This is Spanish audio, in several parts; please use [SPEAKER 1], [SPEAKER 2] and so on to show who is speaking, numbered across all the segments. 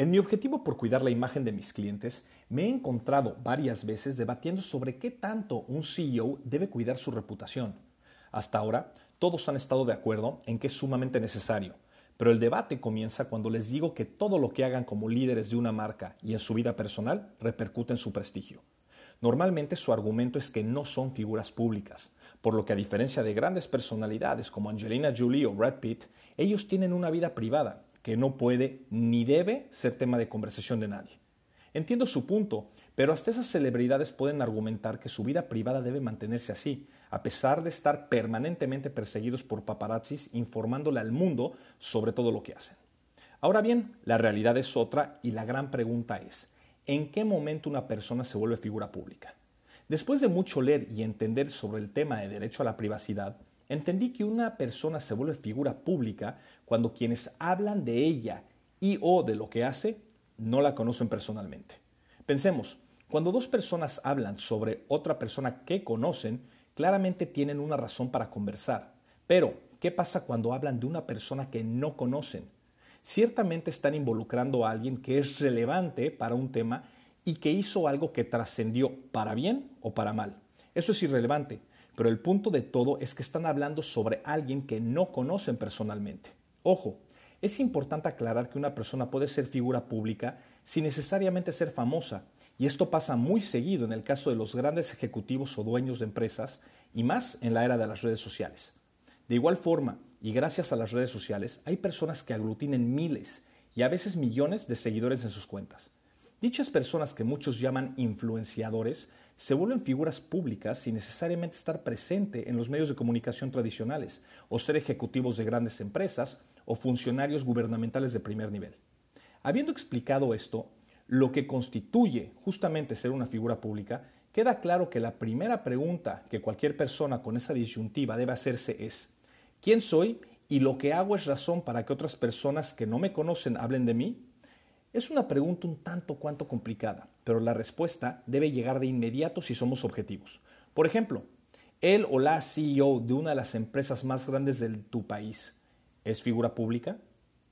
[SPEAKER 1] En mi objetivo por cuidar la imagen de mis clientes, me he encontrado varias veces debatiendo sobre qué tanto un CEO debe cuidar su reputación. Hasta ahora, todos han estado de acuerdo en que es sumamente necesario, pero el debate comienza cuando les digo que todo lo que hagan como líderes de una marca y en su vida personal repercute en su prestigio. Normalmente su argumento es que no son figuras públicas, por lo que a diferencia de grandes personalidades como Angelina Jolie o Brad Pitt, ellos tienen una vida privada que no puede ni debe ser tema de conversación de nadie. Entiendo su punto, pero hasta esas celebridades pueden argumentar que su vida privada debe mantenerse así, a pesar de estar permanentemente perseguidos por paparazzis informándole al mundo sobre todo lo que hacen. Ahora bien, la realidad es otra y la gran pregunta es, ¿en qué momento una persona se vuelve figura pública? Después de mucho leer y entender sobre el tema de derecho a la privacidad, entendí que una persona se vuelve figura pública cuando quienes hablan de ella y o de lo que hace no la conocen personalmente. Pensemos, cuando dos personas hablan sobre otra persona que conocen, claramente tienen una razón para conversar. Pero, ¿qué pasa cuando hablan de una persona que no conocen? Ciertamente están involucrando a alguien que es relevante para un tema y que hizo algo que trascendió para bien o para mal. Eso es irrelevante, pero el punto de todo es que están hablando sobre alguien que no conocen personalmente. Ojo, es importante aclarar que una persona puede ser figura pública sin necesariamente ser famosa, y esto pasa muy seguido en el caso de los grandes ejecutivos o dueños de empresas, y más en la era de las redes sociales. De igual forma, y gracias a las redes sociales, hay personas que aglutinen miles y a veces millones de seguidores en sus cuentas. Dichas personas que muchos llaman influenciadores se vuelven figuras públicas sin necesariamente estar presente en los medios de comunicación tradicionales o ser ejecutivos de grandes empresas o funcionarios gubernamentales de primer nivel. Habiendo explicado esto, lo que constituye justamente ser una figura pública, queda claro que la primera pregunta que cualquier persona con esa disyuntiva debe hacerse es, ¿quién soy y lo que hago es razón para que otras personas que no me conocen hablen de mí? Es una pregunta un tanto cuanto complicada, pero la respuesta debe llegar de inmediato si somos objetivos. Por ejemplo, él o la CEO de una de las empresas más grandes de tu país ¿Es figura pública?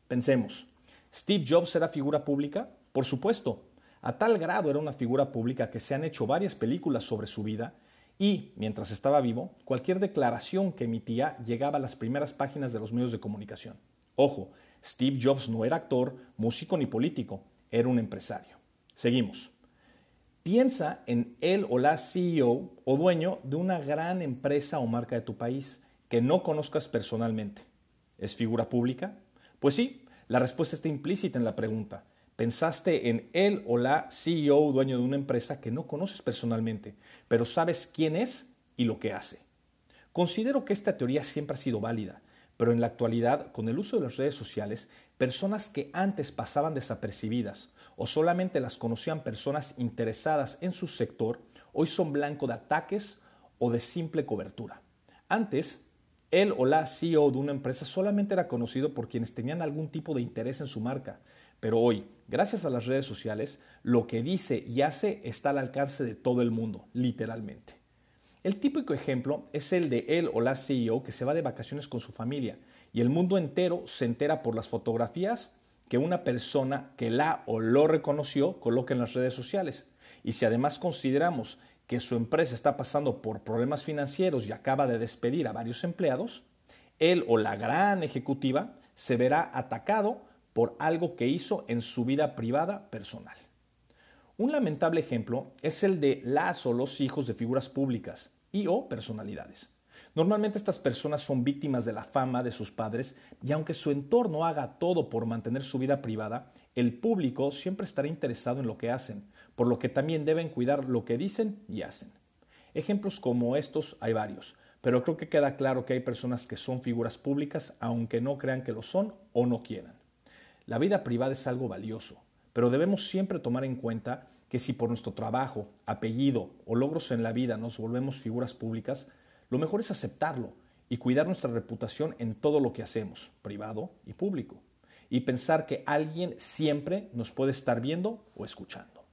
[SPEAKER 1] Pensemos, ¿Steve Jobs era figura pública? Por supuesto, a tal grado era una figura pública que se han hecho varias películas sobre su vida y, mientras estaba vivo, cualquier declaración que emitía llegaba a las primeras páginas de los medios de comunicación. Ojo, Steve Jobs no era actor, músico ni político, era un empresario. Seguimos. Piensa en él o la CEO o dueño de una gran empresa o marca de tu país que no conozcas personalmente. ¿Es figura pública? Pues sí, la respuesta está implícita en la pregunta. Pensaste en él o la CEO dueño de una empresa que no conoces personalmente, pero sabes quién es y lo que hace. Considero que esta teoría siempre ha sido válida, pero en la actualidad, con el uso de las redes sociales, personas que antes pasaban desapercibidas o solamente las conocían personas interesadas en su sector, hoy son blanco de ataques o de simple cobertura. Antes, él o la CEO de una empresa solamente era conocido por quienes tenían algún tipo de interés en su marca, pero hoy, gracias a las redes sociales, lo que dice y hace está al alcance de todo el mundo, literalmente. El típico ejemplo es el de él o la CEO que se va de vacaciones con su familia y el mundo entero se entera por las fotografías que una persona que la o lo reconoció coloca en las redes sociales. Y si además consideramos que su empresa está pasando por problemas financieros y acaba de despedir a varios empleados, él o la gran ejecutiva se verá atacado por algo que hizo en su vida privada personal. Un lamentable ejemplo es el de las o los hijos de figuras públicas y o personalidades. Normalmente estas personas son víctimas de la fama de sus padres y aunque su entorno haga todo por mantener su vida privada, el público siempre estará interesado en lo que hacen, por lo que también deben cuidar lo que dicen y hacen. Ejemplos como estos hay varios, pero creo que queda claro que hay personas que son figuras públicas aunque no crean que lo son o no quieran. La vida privada es algo valioso, pero debemos siempre tomar en cuenta que si por nuestro trabajo, apellido o logros en la vida nos volvemos figuras públicas, lo mejor es aceptarlo y cuidar nuestra reputación en todo lo que hacemos, privado y público, y pensar que alguien siempre nos puede estar viendo o escuchando.